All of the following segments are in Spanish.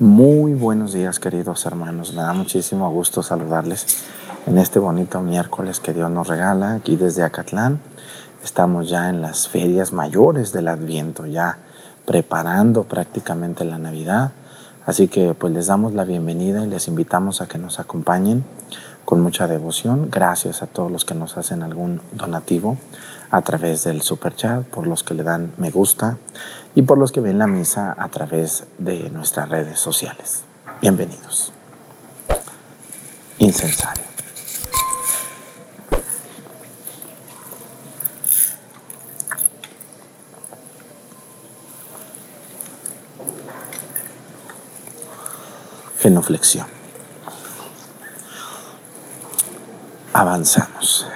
Muy buenos días, queridos hermanos. Me da muchísimo gusto saludarles en este bonito miércoles que Dios nos regala aquí desde Acatlán. Estamos ya en las ferias mayores del Adviento, ya preparando prácticamente la Navidad. Así que pues les damos la bienvenida y les invitamos a que nos acompañen con mucha devoción. Gracias a todos los que nos hacen algún donativo a través del super chat, por los que le dan me gusta y por los que ven la misa a través de nuestras redes sociales. Bienvenidos. Incensario. Genuflexión. Avanzamos.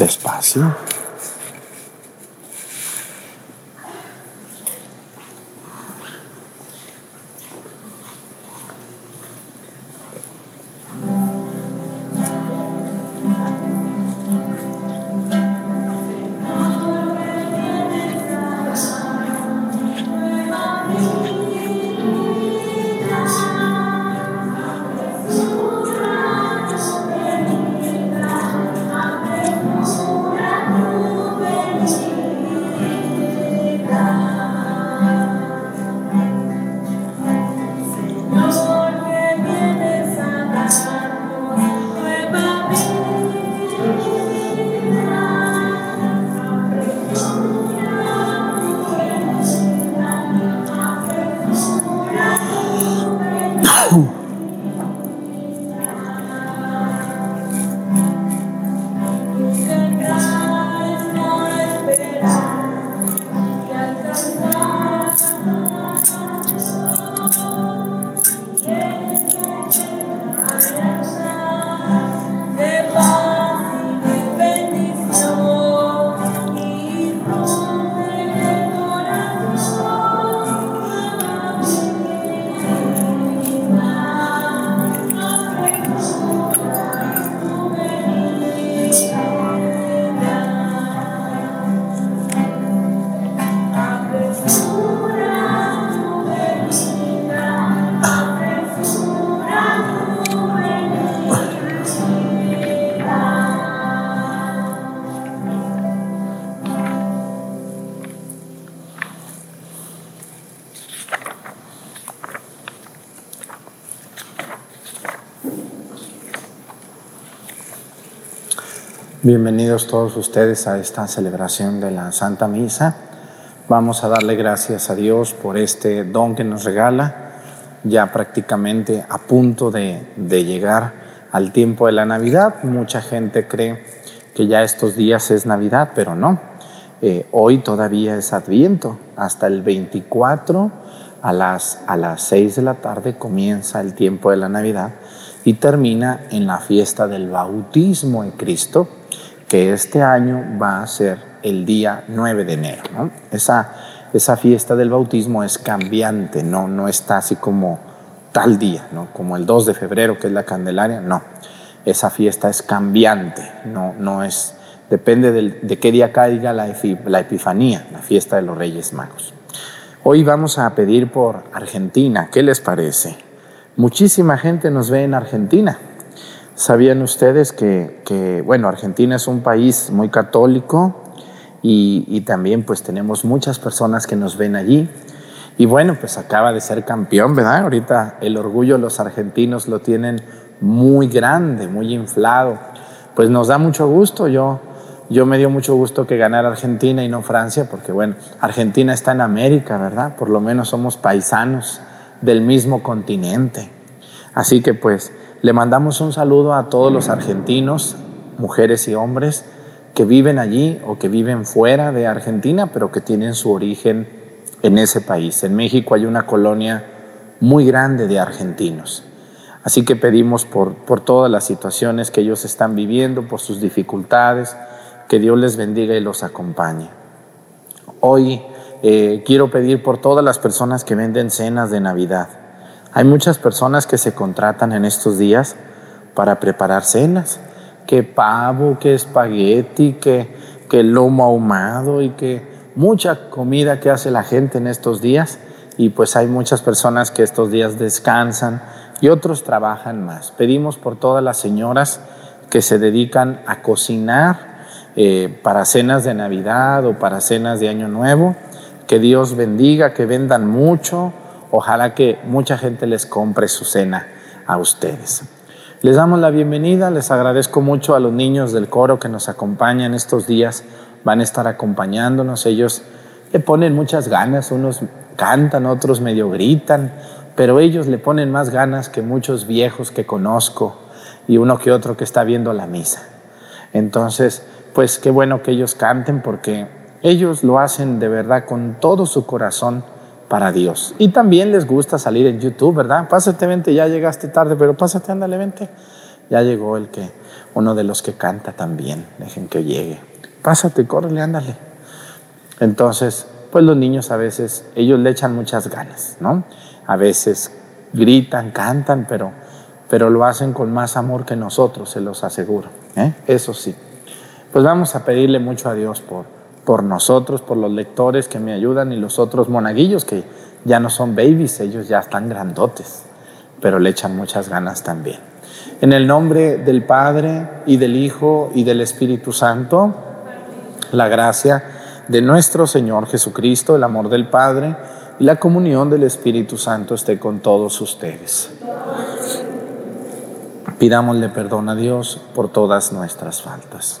Despacio. Bienvenidos todos ustedes a esta celebración de la Santa Misa. Vamos a darle gracias a Dios por este don que nos regala, ya prácticamente a punto de, llegar al tiempo de la Navidad. Mucha gente cree que ya estos días es Navidad, pero no. Eh, hoy todavía es Adviento. Hasta el 24 a las, a las 6 de la tarde comienza el tiempo de la Navidad y termina en la fiesta del bautismo en Cristo que este año va a ser el día 9 de enero. Esa, esa fiesta del bautismo es cambiante, no, no está así como tal día, ¿no? como el 2 de febrero que es la Candelaria, no. Esa fiesta es cambiante, no, no es, depende de qué día caiga la, la Epifanía, la fiesta de los Reyes Magos. Hoy vamos a pedir por Argentina, ¿qué les parece? Muchísima gente nos ve en Argentina. ¿Sabían ustedes que, bueno, Argentina es un país muy católico y, también pues tenemos muchas personas que nos ven allí? Y bueno, pues acaba de ser campeón, ¿verdad? Ahorita el orgullo los argentinos lo tienen muy grande, muy inflado. Pues nos da mucho gusto, yo, yo me dio mucho gusto que ganara Argentina y no Francia, porque bueno, Argentina está en América, ¿verdad? Por lo menos somos paisanos del mismo continente. Así que pues le mandamos un saludo a todos los argentinos, mujeres y hombres, que viven allí o que viven fuera de Argentina, pero que tienen su origen en ese país. En México hay una colonia muy grande de argentinos. Así que pedimos por, por todas las situaciones que ellos están viviendo, por sus dificultades, que Dios les bendiga y los acompañe. Hoy eh, quiero pedir por todas las personas que venden cenas de Navidad. Hay muchas personas que se contratan en estos días para preparar cenas, que pavo, que espagueti, que, que lomo ahumado y que mucha comida que hace la gente en estos días y pues hay muchas personas que estos días descansan y otros trabajan más. Pedimos por todas las señoras que se dedican a cocinar eh, para cenas de Navidad o para cenas de Año Nuevo. Que Dios bendiga, que vendan mucho. Ojalá que mucha gente les compre su cena a ustedes. Les damos la bienvenida, les agradezco mucho a los niños del coro que nos acompañan estos días, van a estar acompañándonos, ellos le ponen muchas ganas, unos cantan, otros medio gritan, pero ellos le ponen más ganas que muchos viejos que conozco y uno que otro que está viendo la misa. Entonces, pues qué bueno que ellos canten porque ellos lo hacen de verdad con todo su corazón para Dios. Y también les gusta salir en YouTube, ¿verdad? Pásate, vente, ya llegaste tarde, pero pásate, ándale, vente. Ya llegó el que, uno de los que canta también, dejen que llegue. Pásate, córrele, ándale. Entonces, pues los niños a veces, ellos le echan muchas ganas, ¿no? A veces gritan, cantan, pero, pero lo hacen con más amor que nosotros, se los aseguro. ¿eh? Eso sí. Pues vamos a pedirle mucho a Dios por, por nosotros, por los lectores que me ayudan y los otros monaguillos que ya no son babies, ellos ya están grandotes, pero le echan muchas ganas también. En el nombre del Padre y del Hijo y del Espíritu Santo, la gracia de nuestro Señor Jesucristo, el amor del Padre y la comunión del Espíritu Santo esté con todos ustedes. Pidámosle perdón a Dios por todas nuestras faltas.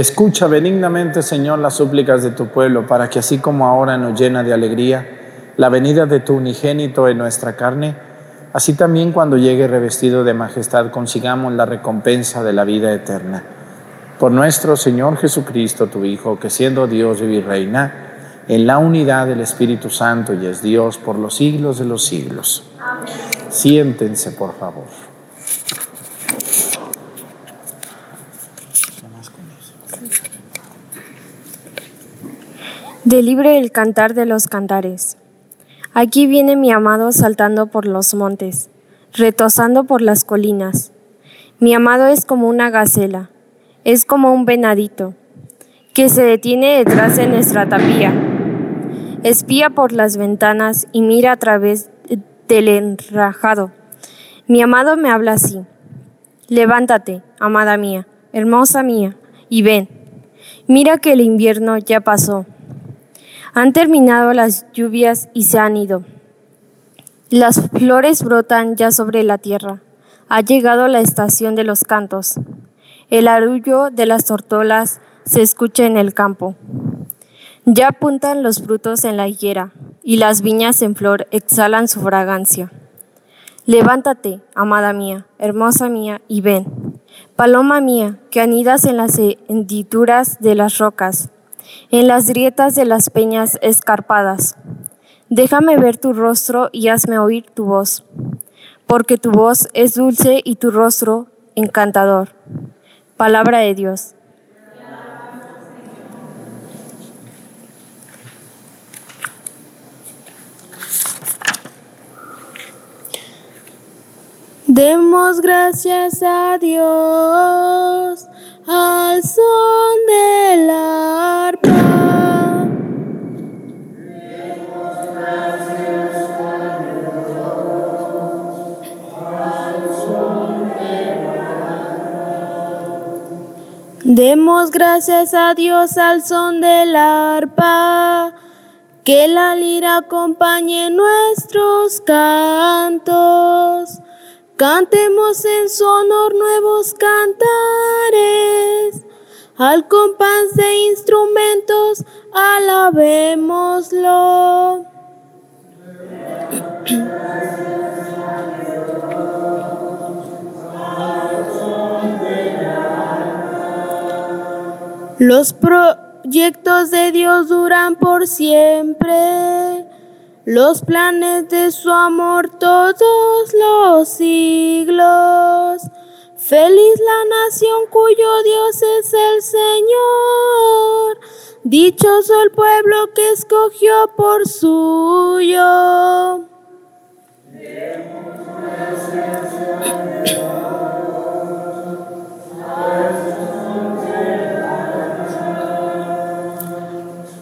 Escucha benignamente, Señor, las súplicas de tu pueblo, para que así como ahora nos llena de alegría la venida de tu unigénito en nuestra carne, así también cuando llegue revestido de majestad consigamos la recompensa de la vida eterna. Por nuestro Señor Jesucristo, tu Hijo, que siendo Dios vive y reina en la unidad del Espíritu Santo y es Dios por los siglos de los siglos. Siéntense, por favor. Del libro El Cantar de los Cantares. Aquí viene mi amado saltando por los montes, retosando por las colinas. Mi amado es como una gacela, es como un venadito, que se detiene detrás de nuestra tapía. Espía por las ventanas y mira a través del enrajado. Mi amado me habla así. Levántate, amada mía, hermosa mía, y ven. Mira que el invierno ya pasó han terminado las lluvias y se han ido. Las flores brotan ya sobre la tierra. Ha llegado la estación de los cantos. El arullo de las tortolas se escucha en el campo. Ya apuntan los frutos en la higuera y las viñas en flor exhalan su fragancia. Levántate, amada mía, hermosa mía, y ven. Paloma mía, que anidas en las hendiduras de las rocas, en las grietas de las peñas escarpadas. Déjame ver tu rostro y hazme oír tu voz, porque tu voz es dulce y tu rostro encantador. Palabra de Dios. Demos gracias a Dios al son de la arpa. Demos gracias a Dios al son de la arpa, que la lira acompañe nuestros cantos. Cantemos en su honor nuevos cantares, al compás de instrumentos alabémoslo. Los proyectos de Dios duran por siempre, los planes de su amor todos los siglos. Feliz la nación cuyo Dios es el Señor, dichoso el pueblo que escogió por suyo.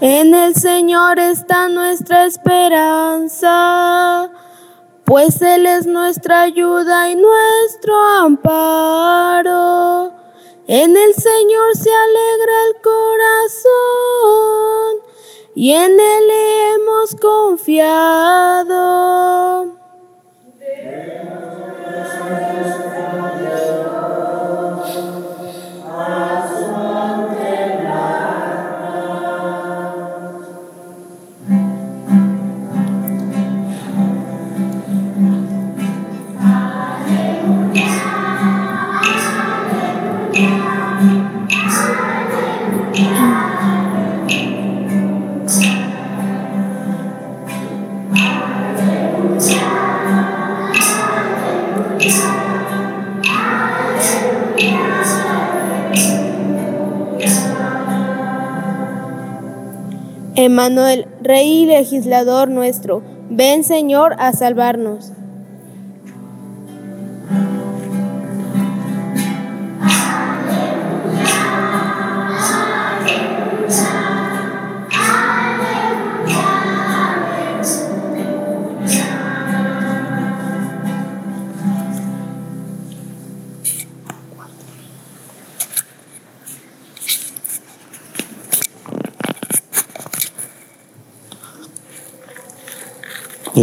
En el Señor está nuestra esperanza, pues Él es nuestra ayuda y nuestro amparo. En el Señor se alegra el corazón y en Él hemos confiado. Emmanuel, Rey y legislador nuestro, ven Señor a salvarnos.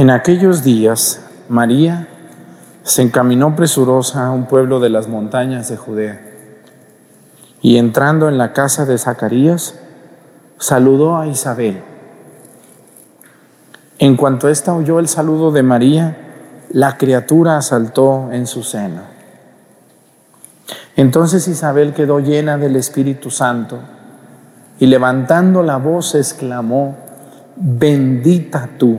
En aquellos días, María se encaminó presurosa a un pueblo de las montañas de Judea y entrando en la casa de Zacarías, saludó a Isabel. En cuanto ésta oyó el saludo de María, la criatura saltó en su seno. Entonces Isabel quedó llena del Espíritu Santo y levantando la voz exclamó, bendita tú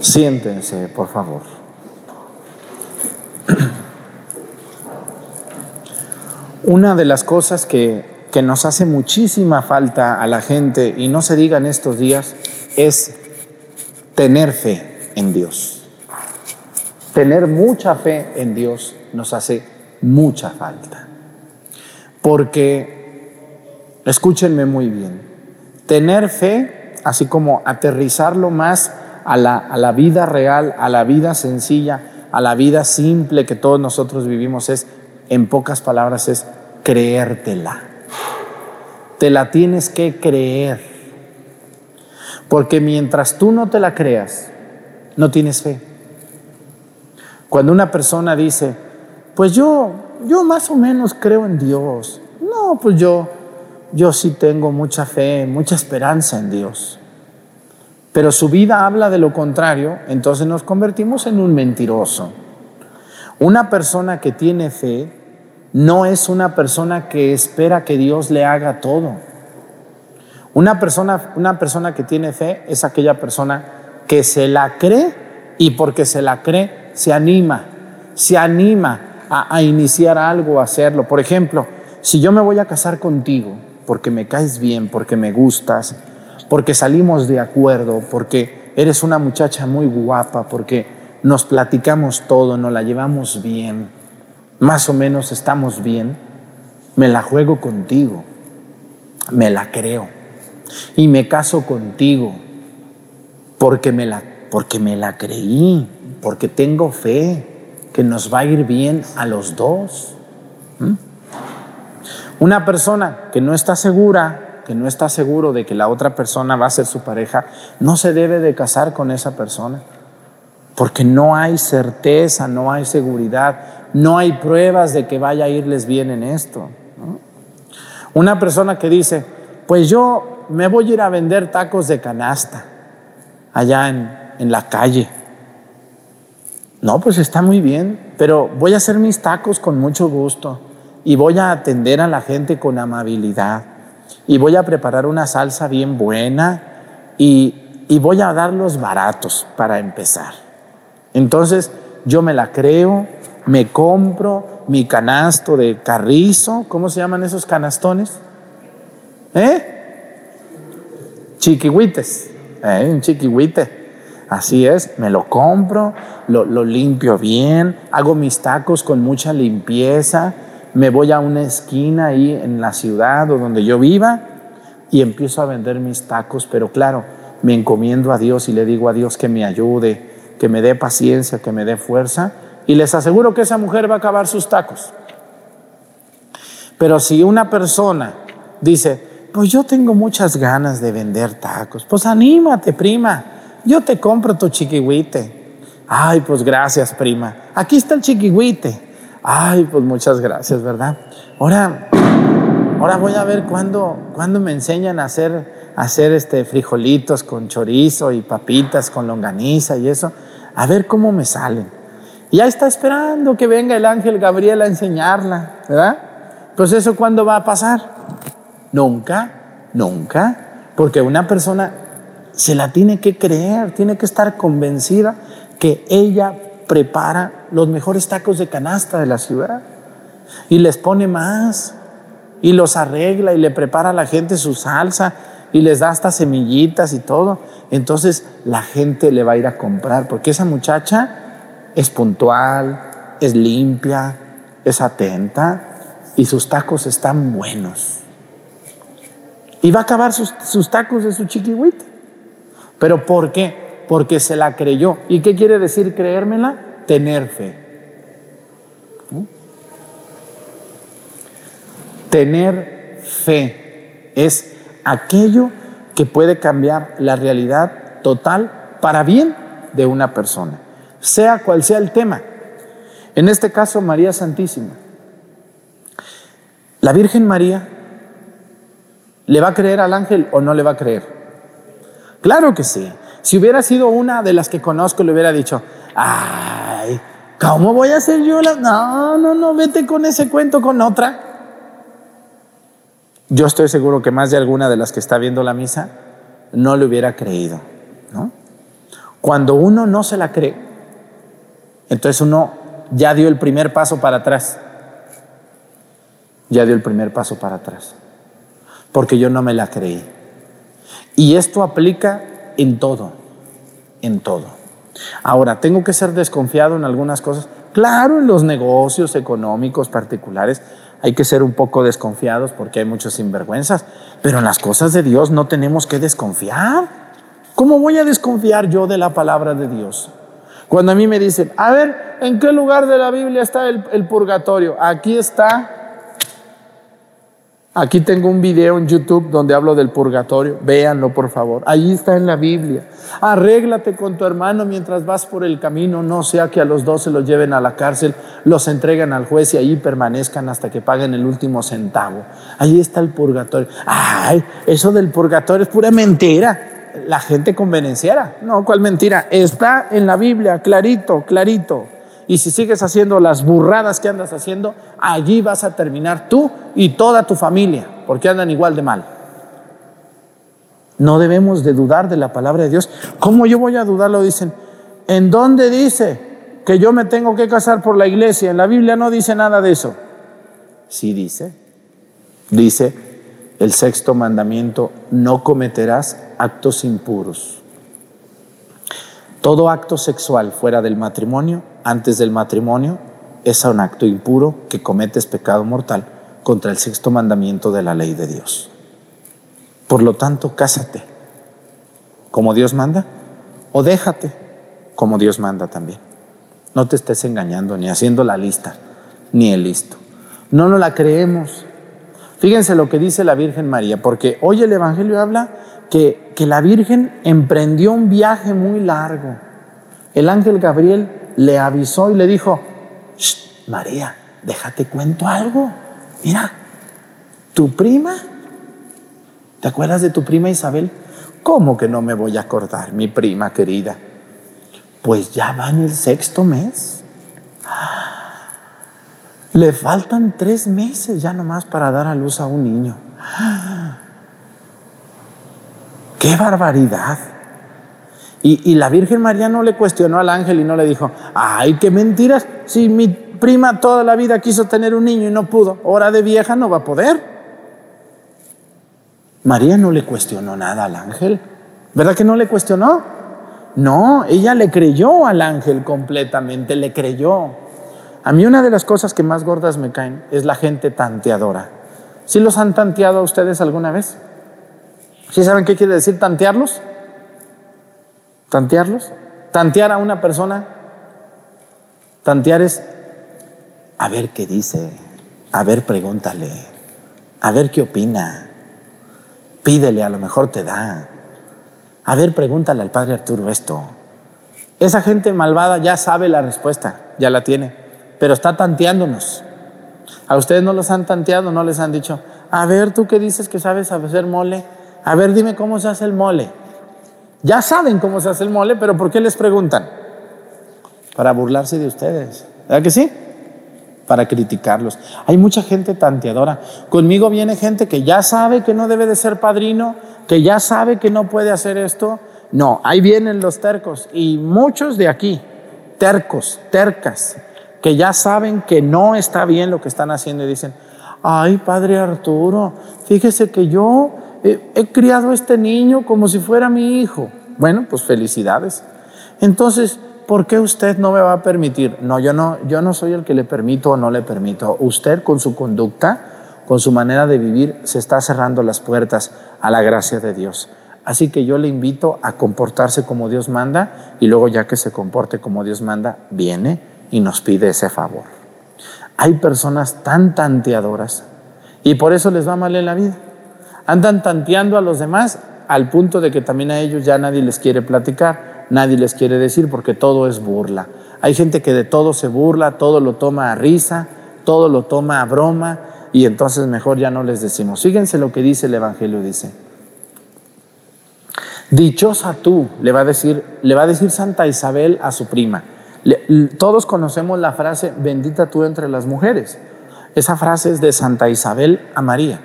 Siéntense, por favor. Una de las cosas que, que, nos hace muchísima falta a la gente, y no se diga en estos días, es tener fe en Dios. Tener mucha fe en Dios nos hace mucha falta. Porque, escúchenme muy bien, tener fe, así como aterrizarlo más a la, a la vida real, a la vida sencilla, a la vida simple que todos nosotros vivimos es, en pocas palabras, es creértela. Te la tienes que creer. Porque mientras tú no te la creas, no tienes fe. Cuando una persona dice, pues yo, yo más o menos creo en Dios. No, pues yo, yo sí tengo mucha fe, mucha esperanza en Dios. Pero su vida habla de lo contrario, entonces nos convertimos en un mentiroso. Una persona que tiene fe no es una persona que espera que Dios le haga todo. Una persona, una persona que tiene fe es aquella persona que se la cree y porque se la cree se anima, se anima a, a iniciar algo, a hacerlo. Por ejemplo, si yo me voy a casar contigo porque me caes bien, porque me gustas, porque salimos de acuerdo, porque eres una muchacha muy guapa, porque nos platicamos todo, nos la llevamos bien, más o menos estamos bien, me la juego contigo, me la creo y me caso contigo porque me la, porque me la creí, porque tengo fe que nos va a ir bien a los dos. ¿Mm? Una persona que no está segura que no está seguro de que la otra persona va a ser su pareja, no se debe de casar con esa persona. Porque no hay certeza, no hay seguridad, no hay pruebas de que vaya a irles bien en esto. Una persona que dice, pues yo me voy a ir a vender tacos de canasta allá en, en la calle. No, pues está muy bien, pero voy a hacer mis tacos con mucho gusto y voy a atender a la gente con amabilidad y voy a preparar una salsa bien buena y, voy a dar los baratos para empezar. Entonces yo me la creo, me compro mi canasto de carrizo, ¿cómo se llaman esos canastones? ¿Eh? Chiquihuites, ¿eh? un chiquihuite. Así es, me lo compro, lo, lo limpio bien, hago mis tacos con mucha limpieza, me voy a una esquina ahí en la ciudad o donde yo viva y empiezo a vender mis tacos, pero claro, me encomiendo a Dios y le digo a Dios que me ayude, que me dé paciencia, que me dé fuerza y les aseguro que esa mujer va a acabar sus tacos. Pero si una persona dice, pues yo tengo muchas ganas de vender tacos, pues anímate, prima, yo te compro tu chiquihuite. Ay, pues gracias, prima. Aquí está el chiquihuite. Ay, pues muchas gracias, ¿verdad? Ahora, ahora voy a ver cuándo, cuándo me enseñan a hacer, hacer este frijolitos con chorizo y papitas con longaniza y eso. A ver cómo me salen. Ya está esperando que venga el ángel Gabriel a enseñarla, ¿verdad? Pues eso cuándo va a pasar? Nunca, nunca. Porque una persona se la tiene que creer, tiene que estar convencida que ella prepara los mejores tacos de canasta de la ciudad y les pone más y los arregla y le prepara a la gente su salsa y les da hasta semillitas y todo. Entonces la gente le va a ir a comprar porque esa muchacha es puntual, es limpia, es atenta y sus tacos están buenos. Y va a acabar sus, tacos de su chiquihuita. ¿Pero por qué? Porque se la creyó. ¿Y qué quiere decir creérmela? Tener fe. Tener fe es aquello que puede cambiar la realidad total para bien de una persona, sea cual sea el tema. En este caso, María Santísima. ¿La Virgen María le va a creer al ángel o no le va a creer? Claro que sí. Si hubiera sido una de las que conozco, le hubiera dicho, ay, ¿cómo voy a hacer yo la... No, no, no, vete con ese cuento con otra. Yo estoy seguro que más de alguna de las que está viendo la misa no le hubiera creído, ¿no? Cuando uno no se la cree, entonces uno ya dio el primer paso para atrás. Ya dio el primer paso para atrás. Porque yo no me la creí. Y esto aplica en todo, en todo. Ahora, ¿tengo que ser desconfiado en algunas cosas? Claro, en los negocios económicos particulares hay que ser un poco desconfiados porque hay muchas sinvergüenzas, pero en las cosas de Dios no tenemos que desconfiar. ¿Cómo voy a desconfiar yo de la palabra de Dios? Cuando a mí me dicen, a ver, ¿en qué lugar de la Biblia está el, el purgatorio? Aquí está. Aquí tengo un video en YouTube donde hablo del purgatorio. Véanlo, por favor. Allí está en la Biblia. Arréglate con tu hermano mientras vas por el camino. No sea que a los dos se los lleven a la cárcel, los entreguen al juez y allí permanezcan hasta que paguen el último centavo. Allí está el purgatorio. Ay, eso del purgatorio es pura mentira. La gente convenenciera. No, ¿cuál mentira? Está en la Biblia, clarito, clarito. Y si sigues haciendo las burradas que andas haciendo, allí vas a terminar tú y toda tu familia, porque andan igual de mal. No debemos de dudar de la palabra de Dios. ¿Cómo yo voy a dudar? Lo dicen. ¿En dónde dice que yo me tengo que casar por la iglesia? En la Biblia no dice nada de eso. Sí dice. Dice el sexto mandamiento, no cometerás actos impuros. Todo acto sexual fuera del matrimonio, antes del matrimonio, es un acto impuro que cometes pecado mortal contra el sexto mandamiento de la ley de Dios. Por lo tanto, cásate como Dios manda o déjate como Dios manda también. No te estés engañando ni haciendo la lista, ni el listo. No nos la creemos. Fíjense lo que dice la Virgen María, porque hoy el Evangelio habla que, que la Virgen emprendió un viaje muy largo. El ángel Gabriel le avisó y le dijo, María, déjate cuento algo. Mira, tu prima, ¿te acuerdas de tu prima Isabel? ¿Cómo que no me voy a acordar, mi prima querida? Pues ya va en el sexto mes. Le faltan tres meses ya nomás para dar a luz a un niño. ¡Qué barbaridad! Y, la Virgen María no le cuestionó al ángel y no le dijo, ay, qué mentiras, si mi prima toda la vida quiso tener un niño y no pudo, hora de vieja no va a poder. María no le cuestionó nada al ángel, ¿verdad que no le cuestionó? No, ella le creyó al ángel completamente, le creyó. A mí una de las cosas que más gordas me caen es la gente tanteadora. ¿Sí los han tanteado a ustedes alguna vez? ¿Sí saben qué quiere decir tantearlos? ¿Tantearlos? Tantear a una persona. Tantear es a ver qué dice, a ver pregúntale, a ver qué opina, pídele, a lo mejor te da. A ver, pregúntale al padre Arturo esto. Esa gente malvada ya sabe la respuesta, ya la tiene, pero está tanteándonos. A ustedes no los han tanteado, no les han dicho, a ver, tú que dices que sabes hacer mole, a ver, dime cómo se hace el mole. Ya saben cómo se hace el mole, pero ¿por qué les preguntan? Para burlarse de ustedes. ¿Verdad que sí? Para criticarlos. Hay mucha gente tanteadora. Conmigo viene gente que ya sabe que no debe de ser padrino, que ya sabe que no puede hacer esto. No, ahí vienen los tercos y muchos de aquí, tercos, tercas, que ya saben que no está bien lo que están haciendo y dicen, ay, padre Arturo, fíjese que yo he, criado a este niño como si fuera mi hijo. Bueno, pues felicidades. Entonces, ¿por qué usted no me va a permitir? No, yo no, yo no soy el que le permito o no le permito. Usted con su conducta, con su manera de vivir, se está cerrando las puertas a la gracia de Dios. Así que yo le invito a comportarse como Dios manda y luego ya que se comporte como Dios manda, viene y nos pide ese favor. Hay personas tan tanteadoras y por eso les va mal en la vida. Andan tanteando a los demás al punto de que también a ellos ya nadie les quiere platicar, nadie les quiere decir porque todo es burla. Hay gente que de todo se burla, todo lo toma a risa, todo lo toma a broma y entonces mejor ya no les decimos. Fíjense lo que dice el Evangelio, dice. Dichosa tú, le va a decir, le va a decir Santa Isabel a su prima. todos conocemos la frase bendita tú entre las mujeres. Esa frase es de Santa Isabel a María.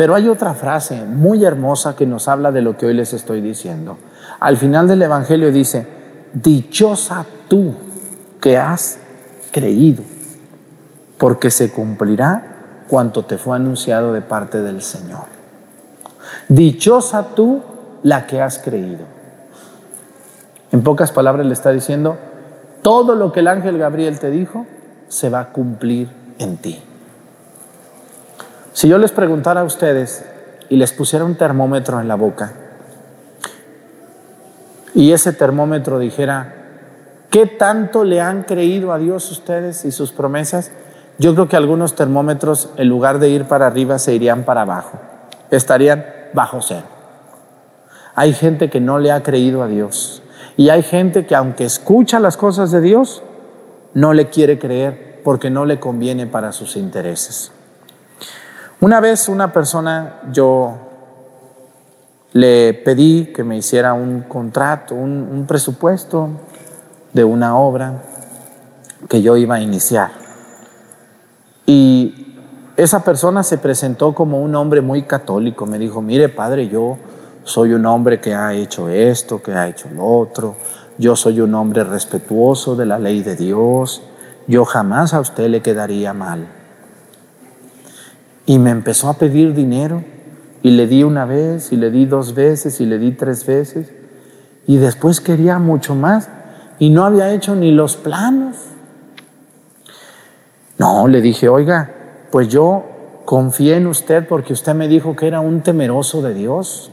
Pero hay otra frase muy hermosa que nos habla de lo que hoy les estoy diciendo. Al final del Evangelio dice, dichosa tú que has creído, porque se cumplirá cuanto te fue anunciado de parte del Señor. Dichosa tú la que has creído. En pocas palabras le está diciendo, todo lo que el ángel Gabriel te dijo se va a cumplir en ti. Si yo les preguntara a ustedes y les pusiera un termómetro en la boca y ese termómetro dijera, ¿qué tanto le han creído a Dios ustedes y sus promesas? yo creo que algunos termómetros, en lugar de ir para arriba, se irían para abajo. Estarían bajo cero. Hay gente que no le ha creído a Dios. Y hay gente que aunque escucha las cosas de Dios, no le quiere creer porque no le conviene para sus intereses. Una vez una persona, yo le pedí que me hiciera un contrato, un, presupuesto de una obra que yo iba a iniciar. Y esa persona se presentó como un hombre muy católico. Me dijo, mire padre, yo soy un hombre que ha hecho esto, que ha hecho lo otro. Yo soy un hombre respetuoso de la ley de Dios. Yo jamás a usted le quedaría mal. Y me empezó a pedir dinero. Y le di una vez, y le di dos veces, y le di tres veces. Y después quería mucho más. Y no había hecho ni los planos. No, le dije, oiga, pues yo confié en usted porque usted me dijo que era un temeroso de Dios,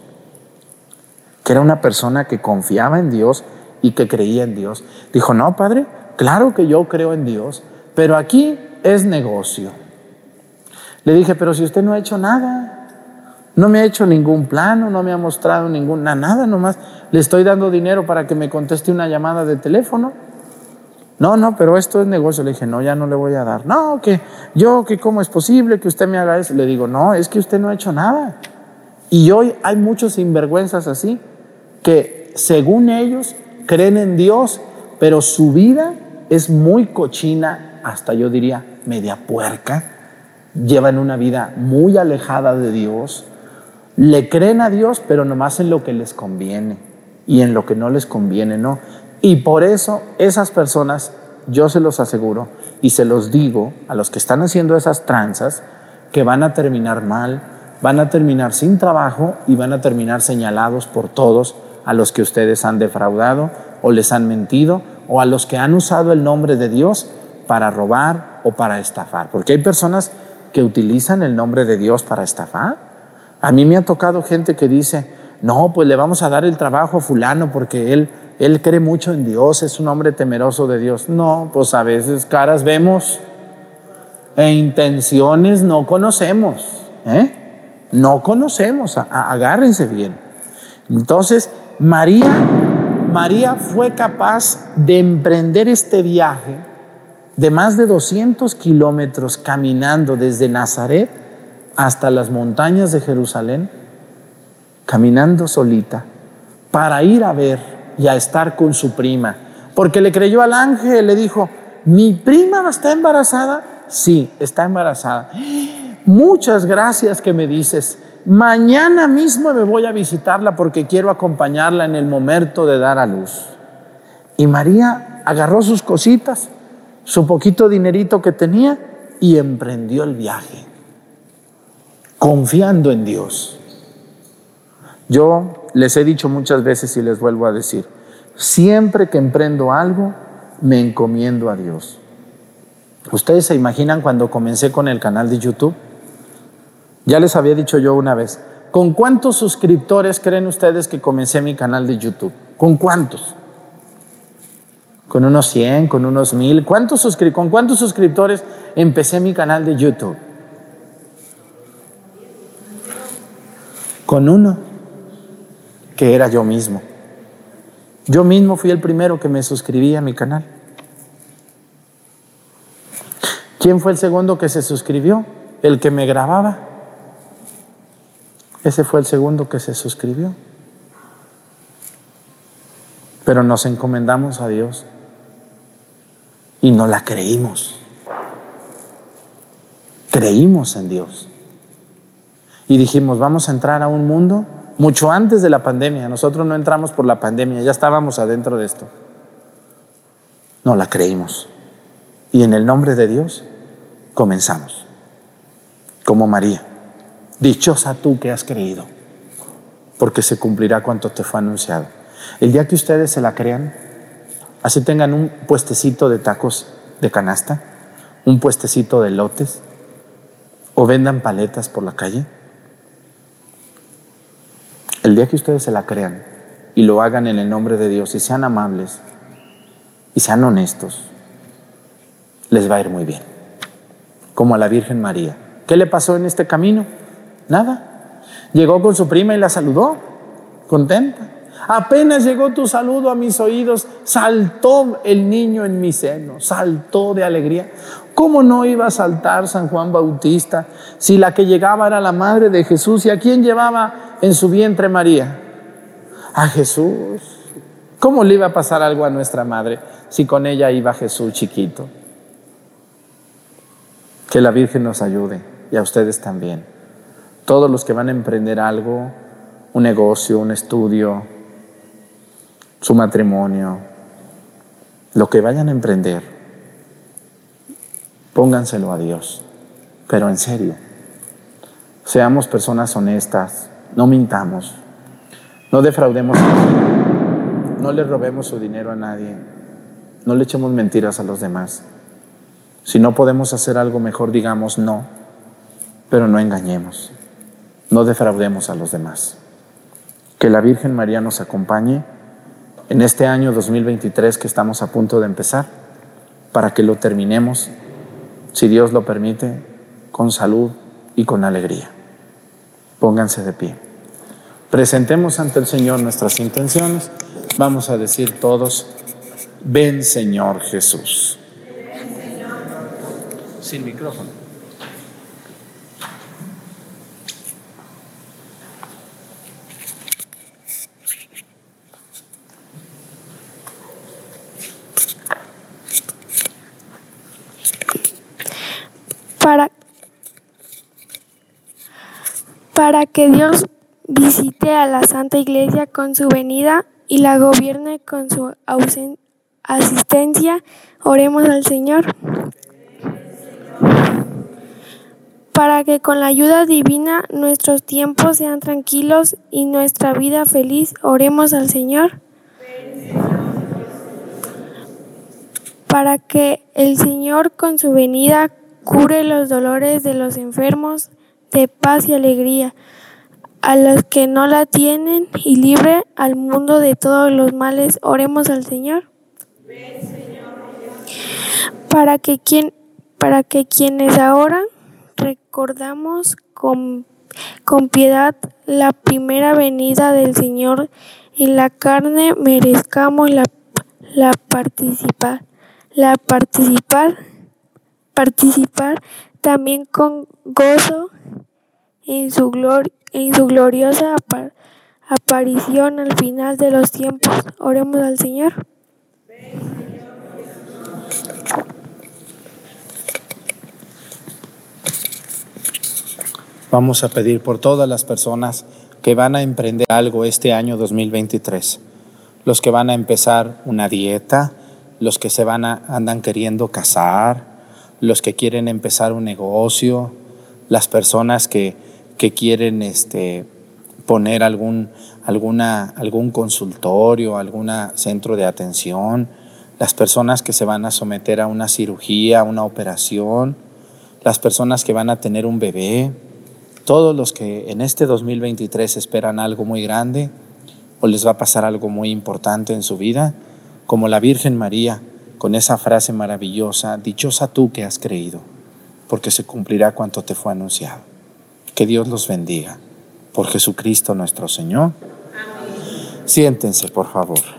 que era una persona que confiaba en Dios y que creía en Dios. Dijo, no, padre, claro que yo creo en Dios, pero aquí es negocio. Le dije, pero si usted no ha hecho nada, no me ha hecho ningún plano, no me ha mostrado ninguna nada, nomás le estoy dando dinero para que me conteste una llamada de teléfono. No, no, pero esto es negocio. Le dije, no, ya no le voy a dar. No, que yo, que cómo es posible que usted me haga eso. Le digo, no, es que usted no ha hecho nada. Y hoy hay muchos sinvergüenzas así, que según ellos creen en Dios, pero su vida es muy cochina, hasta yo diría media puerca. Llevan una vida muy alejada de Dios. Le creen a Dios, pero nomás en lo que les conviene. Y en lo que no les conviene, no. Y por eso esas personas, yo se los aseguro y se los digo a los que están haciendo esas tranzas, que van a terminar mal, van a terminar sin trabajo y van a terminar señalados por todos a los que ustedes han defraudado o les han mentido o a los que han usado el nombre de Dios para robar o para estafar. Porque hay personas que utilizan el nombre de Dios para estafar. A mí me ha tocado gente que dice, no, pues le vamos a dar el trabajo a fulano porque él él cree mucho en Dios, es un hombre temeroso de Dios. No, pues a veces caras vemos e intenciones no conocemos. ¿eh? No conocemos, agárrense bien. Entonces, María, María fue capaz de emprender este viaje de más de 200 kilómetros caminando desde Nazaret hasta las montañas de Jerusalén, caminando solita, para ir a ver y a estar con su prima. Porque le creyó al ángel, le dijo, ¿mi prima está embarazada? Sí, está embarazada. Muchas gracias que me dices. Mañana mismo me voy a visitarla porque quiero acompañarla en el momento de dar a luz. Y María agarró sus cositas, su poquito dinerito que tenía y emprendió el viaje, confiando en Dios. Yo les he dicho muchas veces y les vuelvo a decir, siempre que emprendo algo, me encomiendo a Dios. ¿Ustedes se imaginan cuando comencé con el canal de YouTube? Ya les había dicho yo una vez, ¿con cuántos suscriptores creen ustedes que comencé mi canal de YouTube? ¿Con cuántos? ¿Con unos 100? ¿Con unos 1000? ¿Cuántos ¿Con cuántos suscriptores empecé mi canal de YouTube? Con uno que era yo mismo. Yo mismo fui el primero que me suscribí a mi canal. ¿Quién fue el segundo que se suscribió? El que me grababa. Ese fue el segundo que se suscribió. Pero nos encomendamos a Dios y no la creímos. Creímos en Dios. Y dijimos, vamos a entrar a un mundo mucho antes de la pandemia. Nosotros no entramos por la pandemia, ya estábamos adentro de esto. No la creímos. Y en el nombre de Dios comenzamos. Como María. Dichosa tú que has creído, porque se cumplirá cuanto te fue anunciado. El día que ustedes se la crean, así tengan un puestecito de tacos de canasta, un puestecito de lotes, o vendan paletas por la calle, el día que ustedes se la crean y lo hagan en el nombre de Dios y sean amables y sean honestos, les va a ir muy bien. como a la Virgen María. ¿Qué le pasó en este camino? Nada. Llegó con su prima y la saludó, contenta. Apenas llegó tu saludo a mis oídos, saltó el niño en mi seno, saltó de alegría. ¿Cómo no iba a saltar San Juan Bautista si la que llegaba era la madre de Jesús y a quién llevaba en su vientre María? A Jesús. ¿Cómo le iba a pasar algo a nuestra madre si con ella iba Jesús chiquito? Que la Virgen nos ayude y a ustedes también. Todos los que van a emprender algo, un negocio, un estudio, su matrimonio, lo que vayan a emprender, pónganselo a Dios, pero en serio. Seamos personas honestas, no mintamos, no defraudemos, no le robemos su dinero a nadie, no le echemos mentiras a los demás. Si no podemos hacer algo mejor, digamos no, pero no engañemos, no defraudemos a los demás. Que la Virgen María nos acompañe en este año 2023 que estamos a punto de empezar, para que lo terminemos, si Dios lo permite, con salud y con alegría. Pónganse de pie. Presentemos ante el Señor nuestras intenciones. Vamos a decir todos, ven Señor Jesús. Sin micrófono. para, para que Dios visite a la Santa Iglesia con su venida y la gobierne con su asistencia, oremos al Señor. Para que con la ayuda divina nuestros tiempos sean tranquilos y nuestra vida feliz, oremos al Señor. Para que el Señor con su venida cure los dolores de los enfermos de paz y alegría, a los que no la tienen y libre al mundo de todos los males, oremos al Señor. Para que, quien, para que quienes ahora recordamos con, con piedad la primera venida del Señor en la carne, merezcamos la, la participar, la participar participar también con gozo en su, glor- en su gloriosa apa- aparición al final de los tiempos. Oremos al Señor. Vamos a pedir por todas las personas que van a emprender algo este año 2023. Los que van a empezar una dieta, los que se van a andan queriendo casar, los que quieren empezar un negocio, las personas que, que quieren este, poner algún, alguna, algún consultorio, algún centro de atención, las personas que se van a someter a una cirugía, a una operación, las personas que van a tener un bebé, todos los que en este 2023 esperan algo muy grande o les va a pasar algo muy importante en su vida, como la Virgen María, con esa frase maravillosa, dichosa tú que has creído, porque se cumplirá cuanto te fue anunciado. Que Dios los bendiga. Por Jesucristo nuestro Señor. Siéntense, por favor.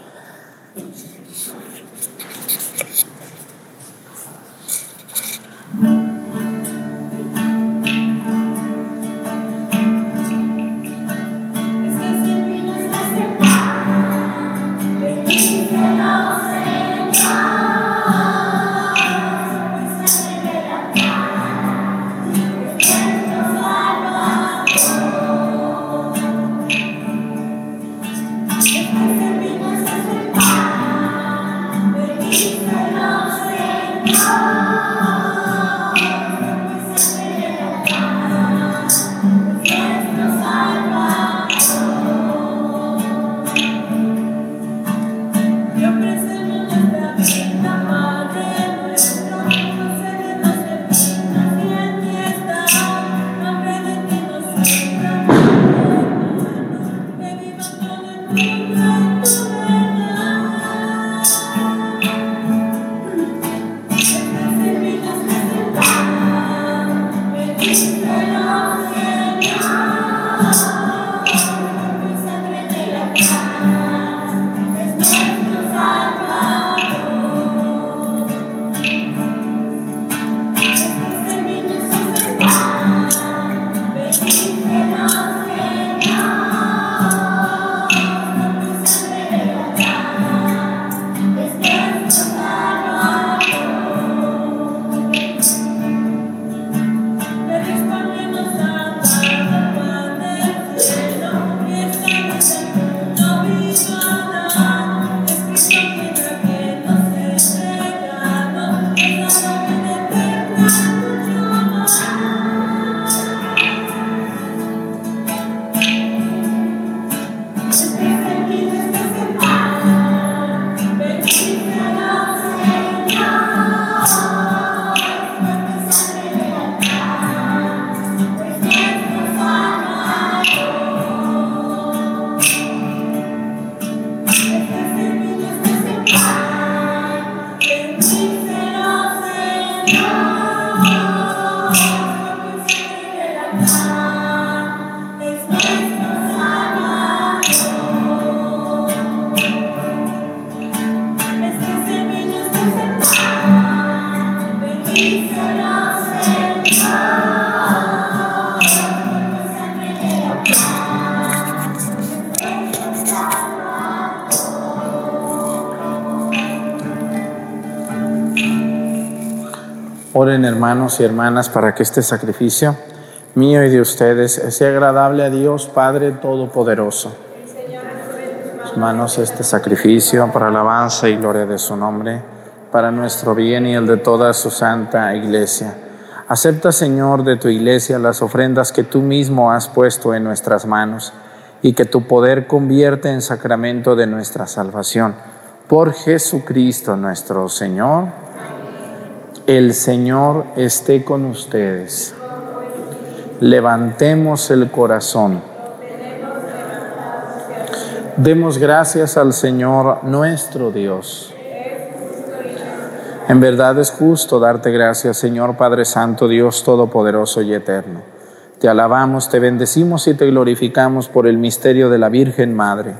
Oren hermanos y hermanas para que este sacrificio mío y de ustedes sea agradable a Dios Padre Todopoderoso. Hermanos, este sacrificio para alabanza y gloria de su nombre, para nuestro bien y el de toda su santa iglesia. Acepta, Señor, de tu iglesia las ofrendas que tú mismo has puesto en nuestras manos y que tu poder convierte en sacramento de nuestra salvación. Por Jesucristo nuestro Señor. El Señor esté con ustedes. Levantemos el corazón. Demos gracias al Señor nuestro Dios. En verdad es justo darte gracias, Señor Padre Santo, Dios Todopoderoso y Eterno. Te alabamos, te bendecimos y te glorificamos por el misterio de la Virgen Madre.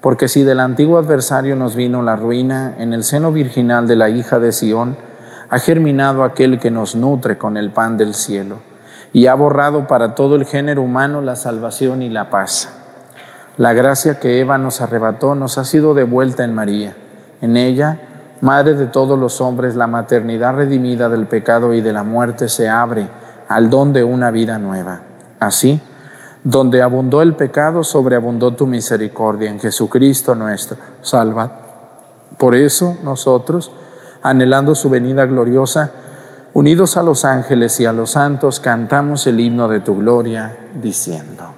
Porque si del antiguo adversario nos vino la ruina, en el seno virginal de la hija de Sión, ha germinado aquel que nos nutre con el pan del cielo y ha borrado para todo el género humano la salvación y la paz. La gracia que Eva nos arrebató nos ha sido devuelta en María. En ella, Madre de todos los hombres, la maternidad redimida del pecado y de la muerte se abre al don de una vida nueva. Así, donde abundó el pecado, sobreabundó tu misericordia en Jesucristo nuestro. Salva. Por eso nosotros, anhelando su venida gloriosa, unidos a los ángeles y a los santos, cantamos el himno de tu gloria, diciendo.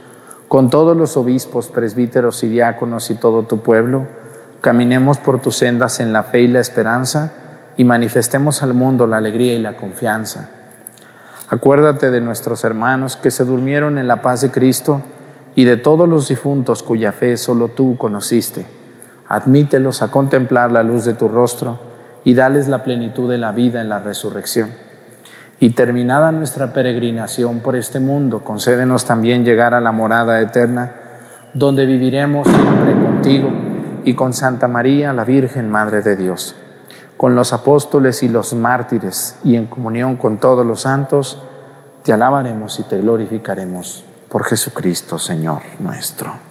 con todos los obispos, presbíteros y diáconos y todo tu pueblo, caminemos por tus sendas en la fe y la esperanza y manifestemos al mundo la alegría y la confianza. Acuérdate de nuestros hermanos que se durmieron en la paz de Cristo, y de todos los difuntos cuya fe solo tú conociste. Admítelos a contemplar la luz de tu rostro y dales la plenitud de la vida en la resurrección. Y terminada nuestra peregrinación por este mundo, concédenos también llegar a la morada eterna, donde viviremos siempre contigo y con Santa María, la Virgen Madre de Dios, con los apóstoles y los mártires y en comunión con todos los santos, te alabaremos y te glorificaremos por Jesucristo, Señor nuestro.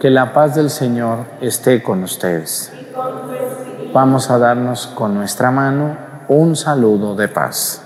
que la paz del Señor esté con ustedes. Vamos a darnos con nuestra mano un saludo de paz.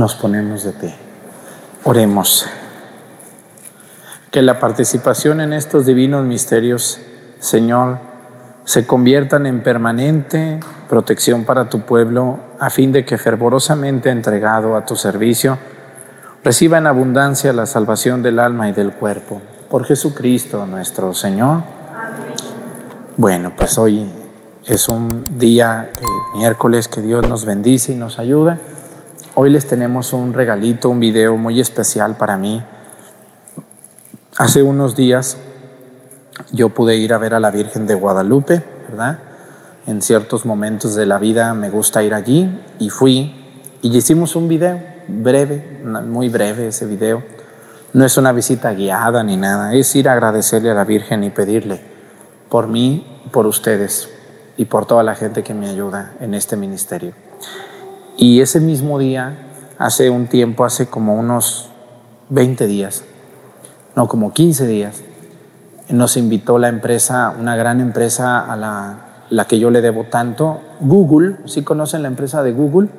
Nos ponemos de pie. Oremos. Que la participación en estos divinos misterios, Señor, se conviertan en permanente protección para tu pueblo, a fin de que fervorosamente entregado a tu servicio, reciba en abundancia la salvación del alma y del cuerpo. Por Jesucristo nuestro Señor. Bueno, pues hoy es un día, miércoles, que Dios nos bendice y nos ayuda. Hoy les tenemos un regalito, un video muy especial para mí. Hace unos días yo pude ir a ver a la Virgen de Guadalupe, ¿verdad? En ciertos momentos de la vida me gusta ir allí y fui y hicimos un video breve, muy breve ese video. No es una visita guiada ni nada, es ir a agradecerle a la Virgen y pedirle por mí, por ustedes y por toda la gente que me ayuda en este ministerio. Y ese mismo día, hace un tiempo, hace como unos 20 días, no, como 15 días, nos invitó la empresa, una gran empresa a la, que yo le debo tanto, Google, ¿sí conocen la empresa de Google?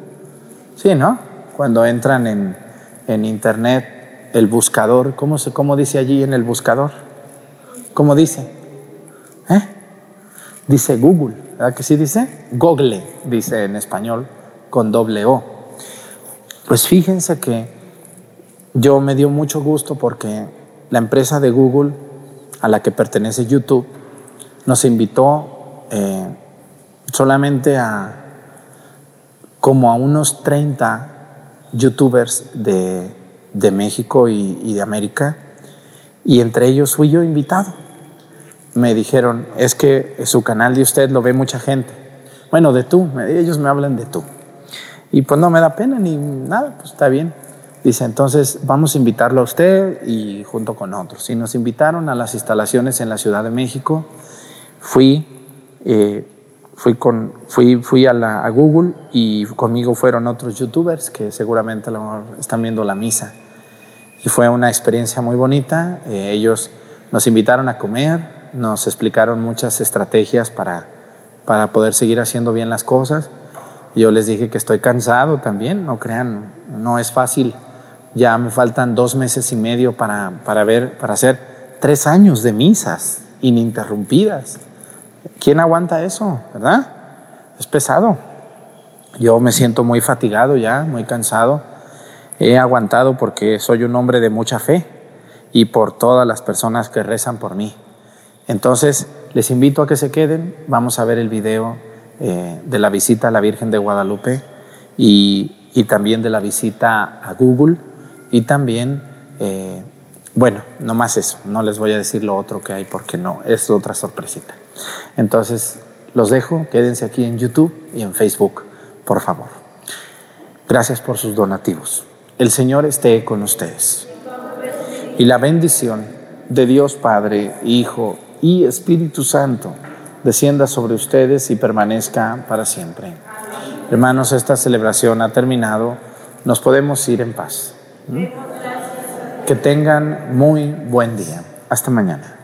Sí, ¿no? Cuando entran en, en internet, el buscador, ¿cómo, se, ¿cómo dice allí en el buscador? ¿Cómo dice? ¿Eh? Dice Google, ¿verdad que sí dice? Google, dice en español con doble O. Pues fíjense que yo me dio mucho gusto porque la empresa de Google a la que pertenece YouTube nos invitó eh, solamente a como a unos 30 youtubers de, México y, y, de América y entre ellos fui yo invitado. Me dijeron, es que su canal de usted lo ve mucha gente. Bueno, de tú, ellos me hablan de tú. Y pues no me da pena ni nada, pues está bien. Dice, entonces vamos a invitarlo a usted y junto con otros. Y nos invitaron a las instalaciones en la Ciudad de México. Fui, eh, fui, con, fui, fui a, a, Google y conmigo fueron otros youtubers que seguramente lo, están viendo la misa. Y fue una experiencia muy bonita. Eh, ellos nos invitaron a comer, nos explicaron muchas estrategias para, para poder seguir haciendo bien las cosas. Yo les dije que estoy cansado también, no crean, no es fácil. Ya me faltan dos meses y medio para, para ver, para hacer tres años de misas ininterrumpidas. ¿Quién aguanta eso, verdad? Es pesado. Yo me siento muy fatigado ya, muy cansado. He aguantado porque soy un hombre de mucha fe y por todas las personas que rezan por mí. Entonces, les invito a que se queden. Vamos a ver el video eh, de la visita a la Virgen de Guadalupe y, también de la visita a Google y también, eh, bueno, no más eso, no les voy a decir lo otro que hay porque no, es otra sorpresita. Entonces, los dejo, quédense aquí en YouTube y en Facebook, por favor. Gracias por sus donativos. El Señor esté con ustedes. Y la bendición de Dios Padre, Hijo y Espíritu Santo descienda sobre ustedes y permanezca para siempre. Hermanos, esta celebración ha terminado. Nos podemos ir en paz. Que tengan muy buen día. Hasta mañana.